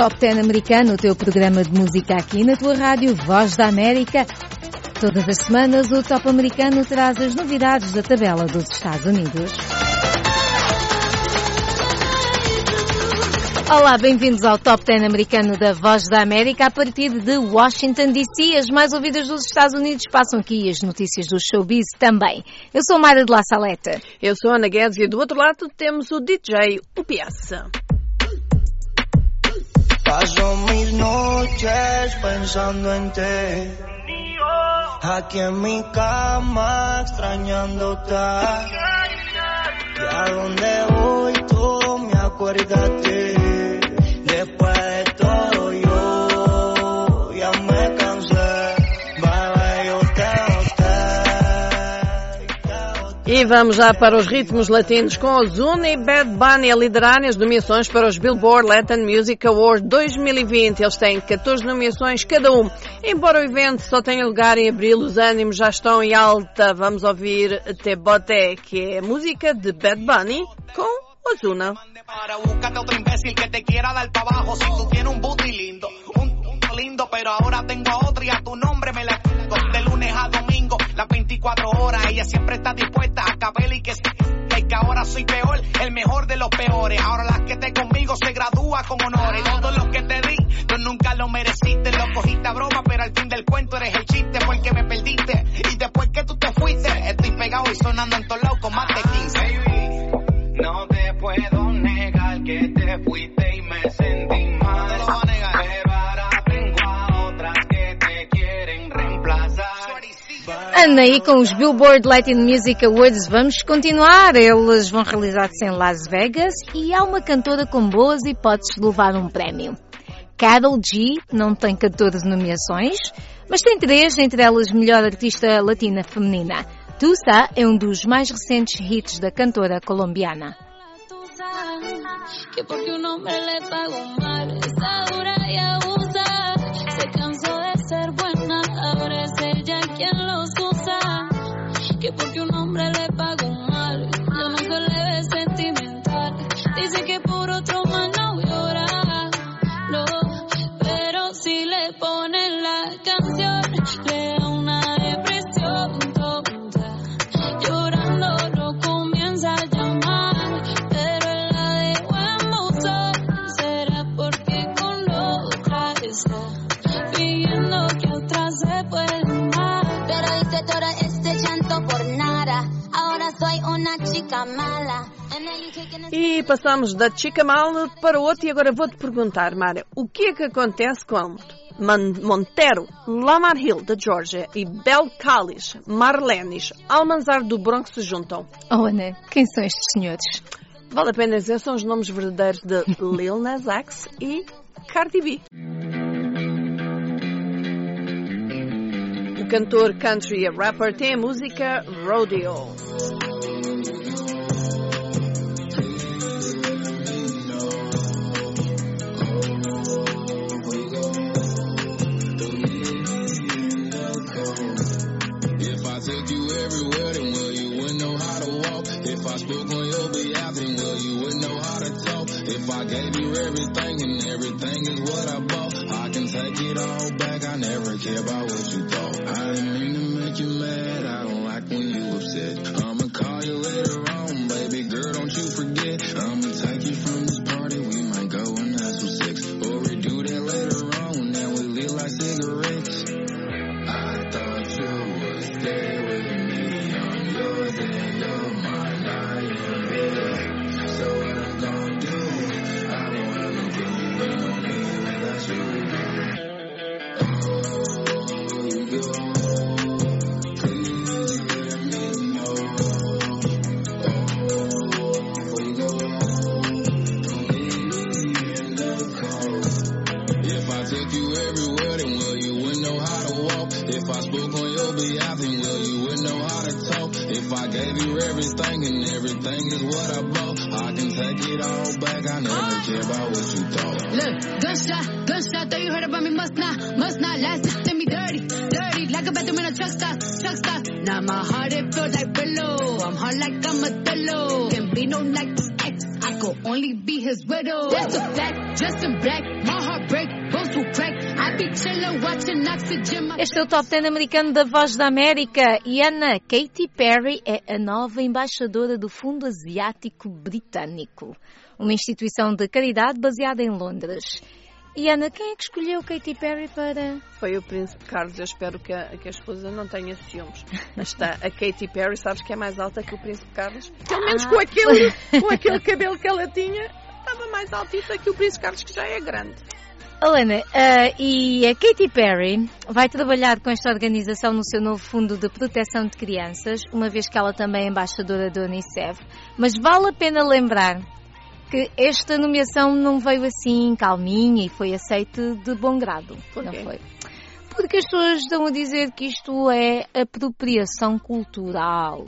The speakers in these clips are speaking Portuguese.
Top 10 americano, o teu programa de música aqui na tua rádio Voz da América. Todas as semanas o Top americano traz as novidades da tabela dos Estados Unidos. Olá, bem-vindos ao Top 10 americano da Voz da América. A partir de Washington DC, as mais ouvidas dos Estados Unidos passam aqui as notícias do showbiz também. Eu sou Mara de La Saleta. Eu sou Ana Guedes e do outro lado temos o DJ, o Piazza. Paso mis noches pensando en ti. Aquí en mi cama extrañándote. Y a donde voy todo me acuerda E vamos já para os ritmos latinos com Ozuna e Bad Bunny a liderarem as nomeações para os Billboard Latin Music Awards 2020. Eles têm 14 nomeações cada um. Embora o evento só tenha lugar em abril, os ânimos já estão em alta. Vamos ouvir Te Bote, que é a música de Bad Bunny com Ozuna. Para otro lindo. Pero ahora tengo a otra y a tu nombre las 24 horas. Ella siempre está dispuesta a capela y que y que ahora soy peor, el mejor de los peores. Ahora la que esté conmigo se Anda aí com os Billboard Latin Music Awards. Vamos continuar. Eles vão realizar-se em Las Vegas e há uma cantora com boas hipóteses de levar um prémio. Carol G não tem 14 nomeações, mas tem três, entre elas melhor artista latina feminina. Tusa é um dos mais recentes hits da cantora colombiana. E passamos da Chica Mal para o outro e agora vou-te perguntar, Mara, o que é que acontece quando Montero, Lamar Hill, da Georgia, e Bel Callis, Marlenis, Almanzar do Bronx se juntam? Oh, Ana, quem são estes senhores? Vale a pena dizer, são os nomes verdadeiros de Lil Nas X e Cardi B. O cantor country e rapper tem a música Rodeo. Everything and everything is what I bought, I can take it all back. I never care about what you thought. I didn't mean to make you mad. I on your behalf, then well, you wouldn't know how to talk. If I gave you everything and everything is what I bought, I can take it all back. I never care about what you thought. Look, gunshot, gunshot, thought you heard about me, must not, must not, last night did me dirty, dirty, like a bathroom in a truck stop, truck stop. Now my heart, it feels like pillow, I'm hard like I'm a pillow, can be no like I could only be his widow. That's a fact, just in black, my heart break, Este é o Top 10 americano da Voz da América e Ana Katy Perry é a nova embaixadora do Fundo Asiático Britânico, uma instituição de caridade baseada em Londres. E Ana, quem é que escolheu Katy Perry para. Foi o Príncipe Carlos. Eu espero que a, que a esposa não tenha ciúmes. Mas está a Katy Perry, sabes que é mais alta que o Príncipe Carlos? Pelo menos com, aquele, com aquele cabelo que ela tinha, estava mais altita que o Príncipe Carlos, que já é grande. Helena, uh, e a Katy Perry vai trabalhar com esta organização no seu novo fundo de proteção de crianças, uma vez que ela também é embaixadora da Unicef. Mas vale a pena lembrar que esta nomeação não veio assim calminha e foi aceita de bom grado. Por não foi? Porque as pessoas estão a dizer que isto é apropriação cultural.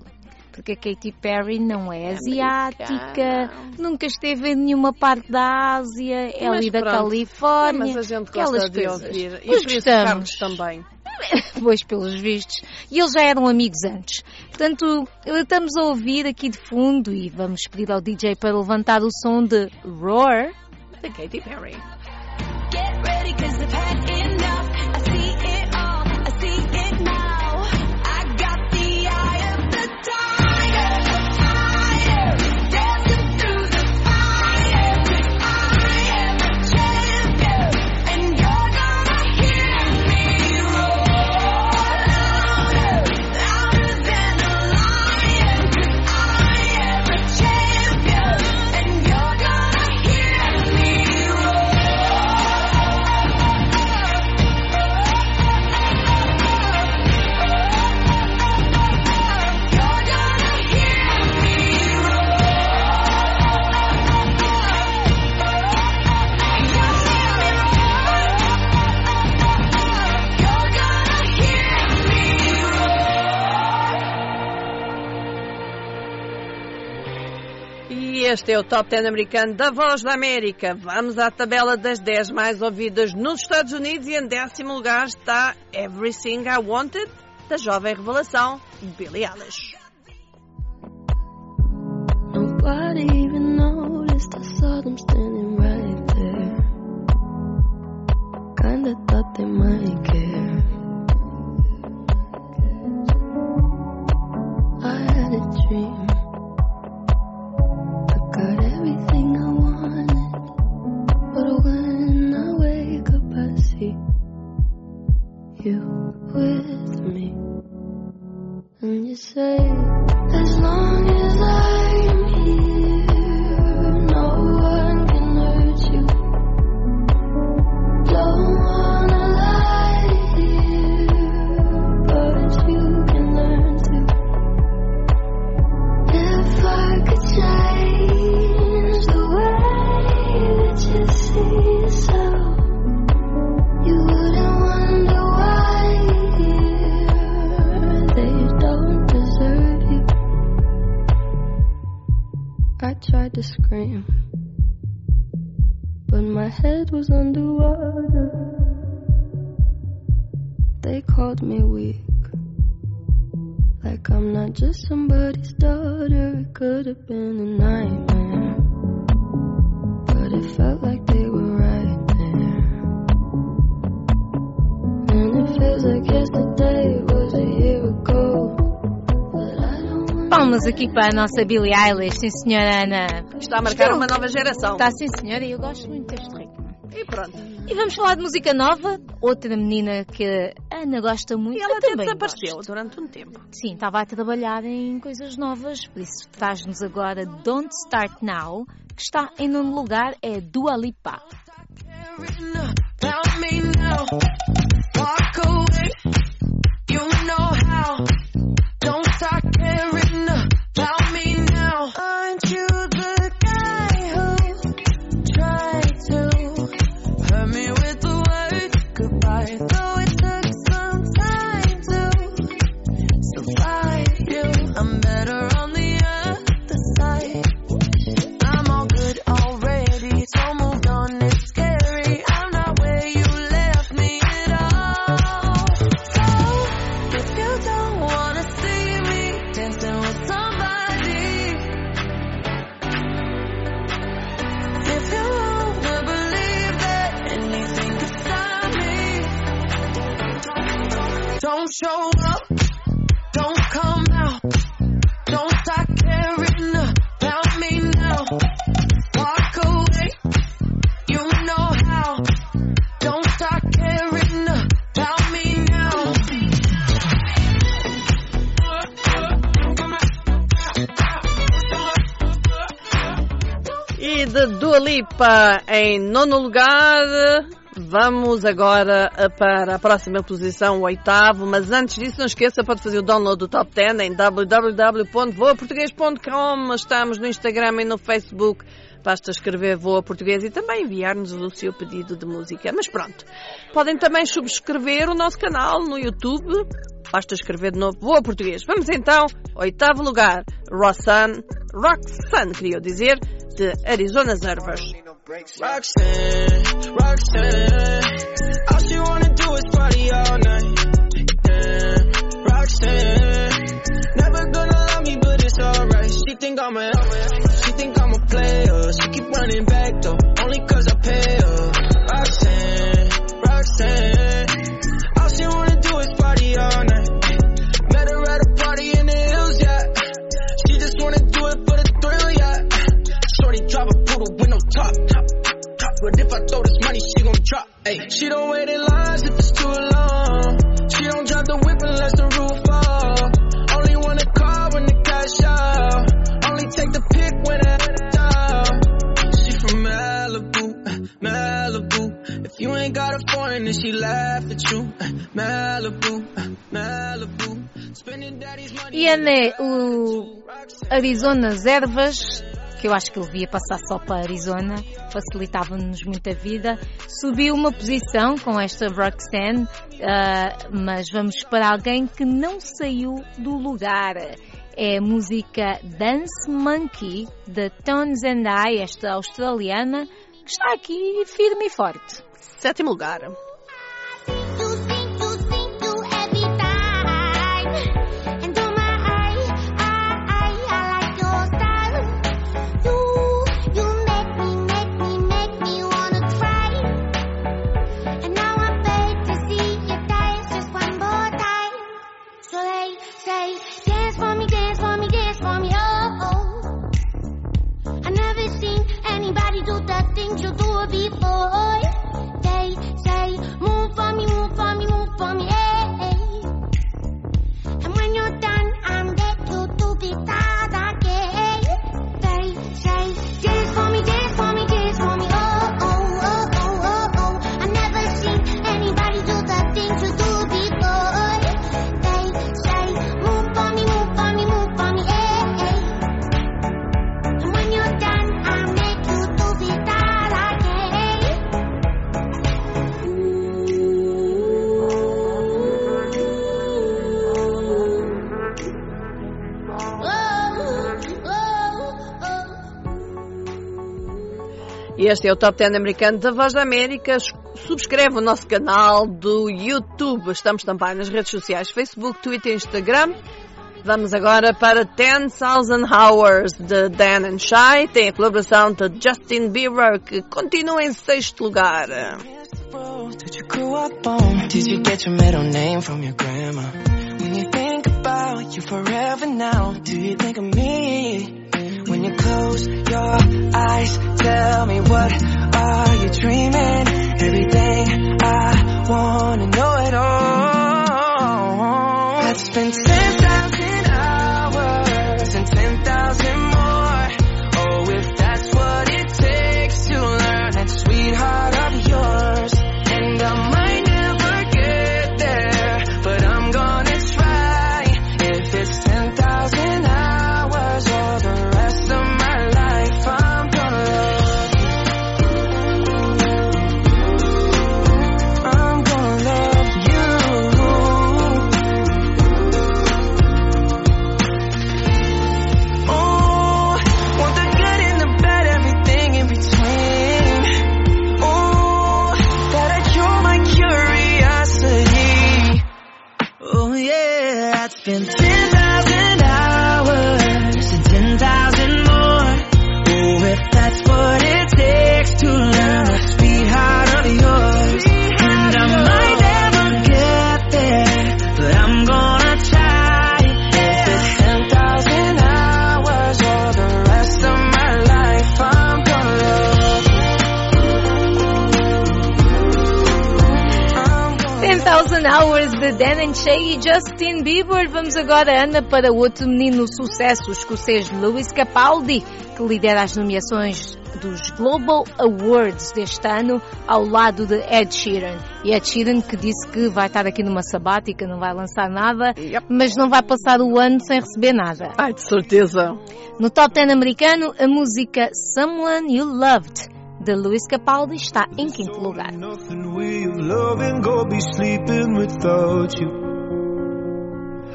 Porque a Katy Perry não é asiática, nunca esteve em nenhuma parte da Ásia, é ali da pronto. Califórnia. Mas a gente gosta de coisas. ouvir. E Príncipe gostamos. Também. Pois, pelos vistos. E eles já eram amigos antes. Portanto, estamos a ouvir aqui de fundo e vamos pedir ao DJ para levantar o som de Roar. Da Katy Perry. Este é o Top 10 americano da Voz da América. Vamos à tabela das 10 mais ouvidas nos Estados Unidos e em décimo lugar está Everything I Wanted, da jovem revelação Billie Eilish. Nobody even noticed. I saw them standing right there. Kinda thought they might care. I had a dream. My head was underwater. They called me weak, like I'm not just somebody's daughter. It could have been a nightmare, but it felt like they were right there. And it feels like yesterday was a year ago. Palmas aqui para a nossa Billie Eilish, sim senhora Ana. Está a marcar uma nova geração. Está sim senhora e eu gosto muito pronto. E vamos falar de música nova, outra menina que a Ana gosta muito. E ela até também desapareceu gosto. durante um tempo. Sim, estava a trabalhar em coisas novas, por isso traz-nos agora Don't Start Now, que está em nono lugar, é Dua Lipa. Tell me now, walk away. You know how. Show up, don't come out. Don't start caring about me now. Walk away, you know how. Don't start caring about me now. E de Dua Lipa em nono lugar, vamos agora para a próxima posição, o oitavo. Mas antes disso, não esqueça, pode fazer o download do Top 10 em www.voaportuguês.com. Estamos no Instagram e no Facebook. Basta escrever Voa Português e também enviar-nos o seu pedido de música. Mas pronto, podem também subscrever o nosso canal no YouTube. Basta escrever de novo Voa Português. Vamos então, oitavo lugar, Roxanne, Roxanne, queria dizer, de Arizona Servers. Roxanne, Roxanne, all she wanna do is party all night. Yeah, Roxanne, never gonna love me, but it's alright. She think I'm a, she think I'm a player. She keep running back though, only cause I pay her. Roxanne, Roxanne, Ay. She don't wait in lines if it's too long. She don't drop the whip unless the roof fall. Only wanna call when the cash out. Only take the pick when it's down. She from Malibu, Malibu. If you ain't got a foreign, then she laugh at you. Malibu, Malibu. Spending daddy's money. E é o Arizonas Ervas, que eu acho que ele via passar só para Arizona, facilitava-nos muito a vida. Subiu uma posição com esta Roxanne, ah, mas vamos para alguém que não saiu do lugar. É a música Dance Monkey, de Tones and I, esta australiana, que está aqui firme e forte. Sétimo lugar. Este é o Top 10 americano da Voz da América. Subscreve o nosso canal do YouTube. Estamos também nas redes sociais Facebook, Twitter e Instagram. Vamos agora para 10,000 Hours de Dan and Shy. Tem a colaboração de Justin Bieber que continua em sexto lugar. Dreaming? Shay e Justin Bieber. Vamos agora, Ana, para outro menino sucesso, o escocês Lewis Capaldi, que lidera as nomeações dos Global Awards deste ano, ao lado de Ed Sheeran. E Ed Sheeran que disse que vai estar aqui numa sabática, não vai lançar nada, Yep. mas não vai passar o ano sem receber nada. Ai, de certeza. No top 10 americano, a música Someone You Loved, de Lewis Capaldi, está em quinto lugar.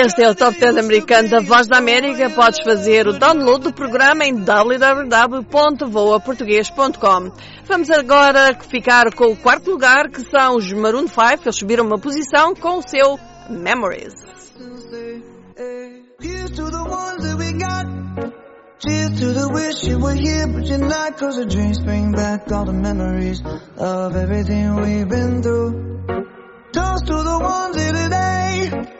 este é o Top 10 americano da Voz da América. Podes fazer o download do programa em www.voaportuguês.com. Vamos agora ficar com o quarto lugar, que são os Maroon 5. Eles subiram uma posição com o seu Memories. Cheers to the wish you were here, but you're not. Cause the dreams bring back all the memories of everything we've been through. Toast to the ones here today.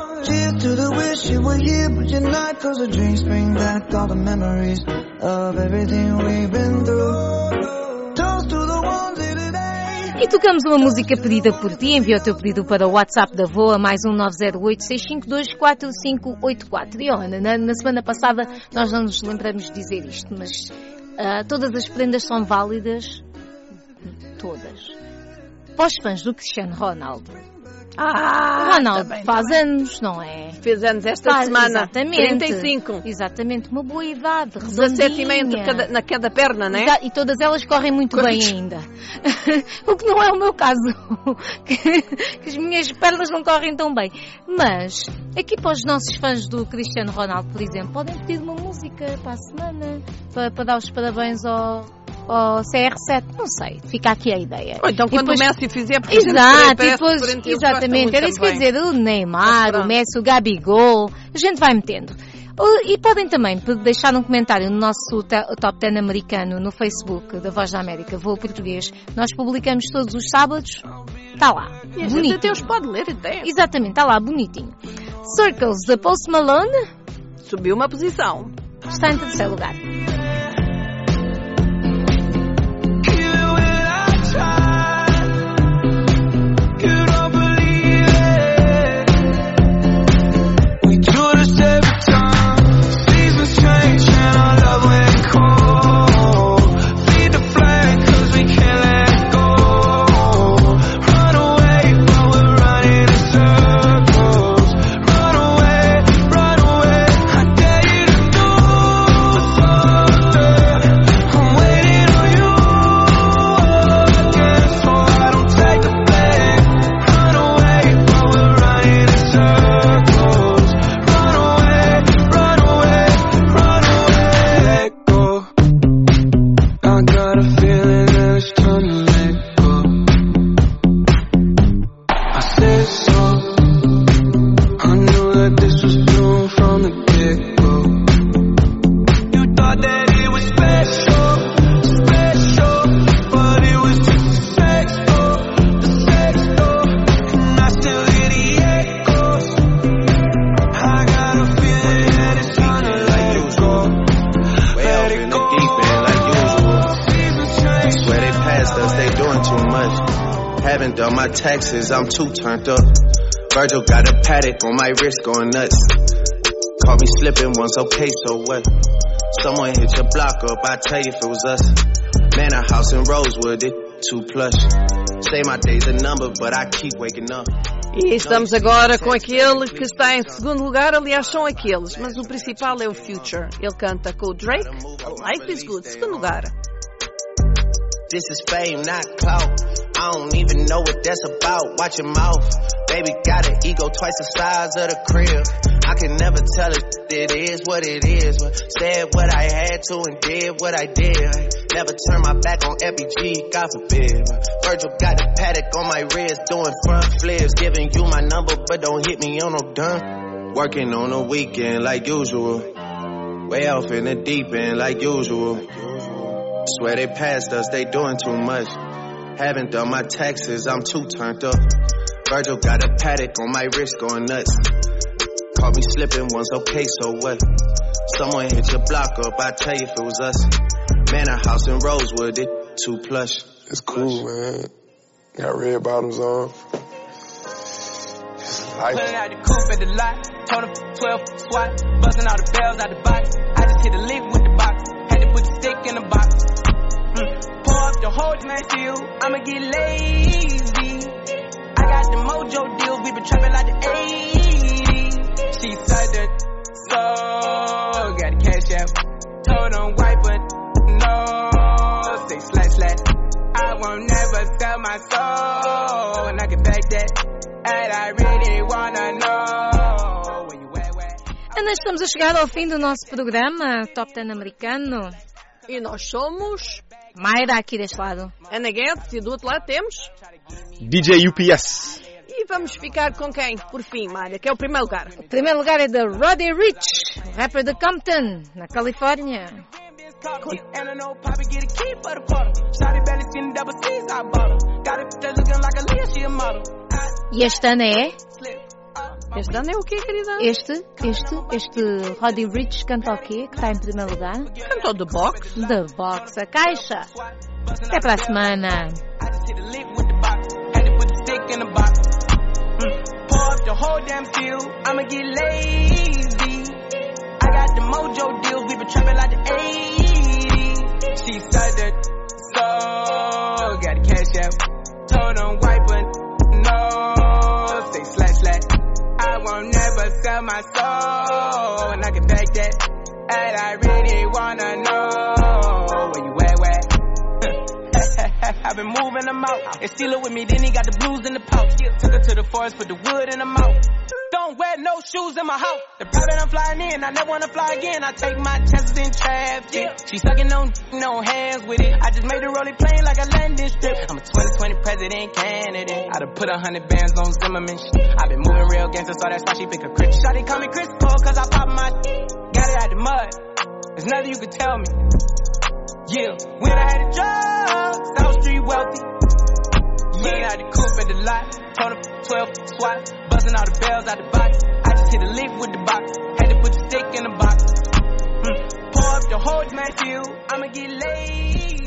To the wish you were here, but you're not. Cause the drinks bring back all the memories of everything we've been through. E tocamos uma música pedida por ti. Envia o teu pedido para o WhatsApp da VOA, mais um 908-652-4584. E Ana, na, na semana passada nós não nos lembramos de dizer isto, mas ah, todas as prendas são válidas. Todas. Para os fãs do Cristiano Ronaldo. Ah, o Ronaldo também, faz também. anos, não é? Fez anos esta Faz- semana. Exatamente. 35. Exatamente, uma boa idade. 17 e meio redondinha. cada, na cada perna, né? Exa- E todas elas correm muito bem ainda. o que não é o meu caso. que, que as minhas pernas não correm tão bem. Mas, aqui para os nossos fãs do Cristiano Ronaldo, por exemplo, podem pedir uma música para a semana, para, para dar os parabéns ao, ao CR7. Não sei, fica aqui a ideia. Ou então quando depois- o Messi fizer, porque Exato, depois, exatamente, era isso que eu ia dizer, o Neymar, o Messi, o Gabigol, a gente vai metendo. E podem também deixar um comentário no nosso Top 10 americano no Facebook da Voz da América, Voo Português. Nós publicamos todos os sábados. Está lá. E a gente Bonito. até os pode ler até. Exatamente, está lá, bonitinho. Circles, da Post Malone, Subiu uma posição. está em terceiro lugar. Haven't done my taxes, I'm too turned up. Virgil got a paddock on my wrist going nuts. Caught me slipping once, okay, so what? Someone hit your block up, I tell you if it was us. Man, a house in Rosewood, it too plush. Say my days a number, but I keep waking up. E estamos agora com aquele que está em segundo lugar, aliás, são aqueles, mas o principal é o Future. Ele canta com o Drake, Life is Good, segundo lugar. This is fame, not clout. I don't even know what that's about. Watch your mouth. Baby got an ego twice the size of the crib. I can never tell it, it is what it is. But said what I had to and did what I did. Never turn my back on FBG, God forbid. Virgil got the paddock on my wrist, doing front flips. Giving you my number, but don't hit me on no done. Working on the weekend like usual. Way off in the deep end like usual. Swear they passed us, they doing too much. Haven't done my taxes, I'm too turned up. Virgil got a paddock on my wrist going nuts. Caught me slipping once, okay, so what? Someone hit your block up, I tell you if it was us. Man, a house in Rosewood, it too plush. It's cool, man. Got red bottoms on. Just life. Pulling out the coupe at the lot. Told him 12 swat. Busting all the bells out the box. I just hit a lick whole. I'ma get lazy. I got the mojo deals. We been trapping like the 80s. She said that so. Got the cash out. Told him wipe but no. Say slash slash. I won't never sell my soul. And I can back that. And I really wanna know where you at, where. Ana, estamos a chegar ao fim do nosso programa Top 10 americano. E nós somos Mayra aqui deste lado. Ana Guedes e do outro lado temos. DJ UPS. E vamos ficar com quem, por fim, Malha, que é o primeiro lugar. O primeiro lugar é da Roddy Rich, rapper de Compton, na Califórnia. And I know Poppy get a key for the quarter. Shotty belly skin double C's, I bought her. Got it just looking like a Leah, she a model. E este ano é? Este ano é o quê, querida? Este, este, este Roddy Rich canta o quê? Que está em primeiro lugar? Cantou The Box. The Box, a caixa. Até para a semana. I just hit a lick with the I won't never sell my soul. And I can back that. And I really wanna know where you at, where? I've been moving them out. And steal it with me, then he got the blues in the pouch. Took her to the forest, put the wood in the mouth. Don't wear no shoes in my house. The private I'm flying in, I never wanna fly again. I take my chances in traffic. She sucking on, no hands with it. I just made the rolling plane like a landing strip. I'm a 2020 president candidate. I done put a hundred bands on Zimmerman. I've been moving real gangster, so that's why she pick a crit. Shotty call me Chris Paul, cause I pop my got it out the mud. There's nothing you can tell me. Yeah, when I had a job, South Street wealthy. Yeah, I had the coupe at the lot. Told him 12 swat. Busting all the bells out the box. I just hit a lick with the box. Had to put the stick in the box. Mm. Pour up the whole field. I'ma get lazy.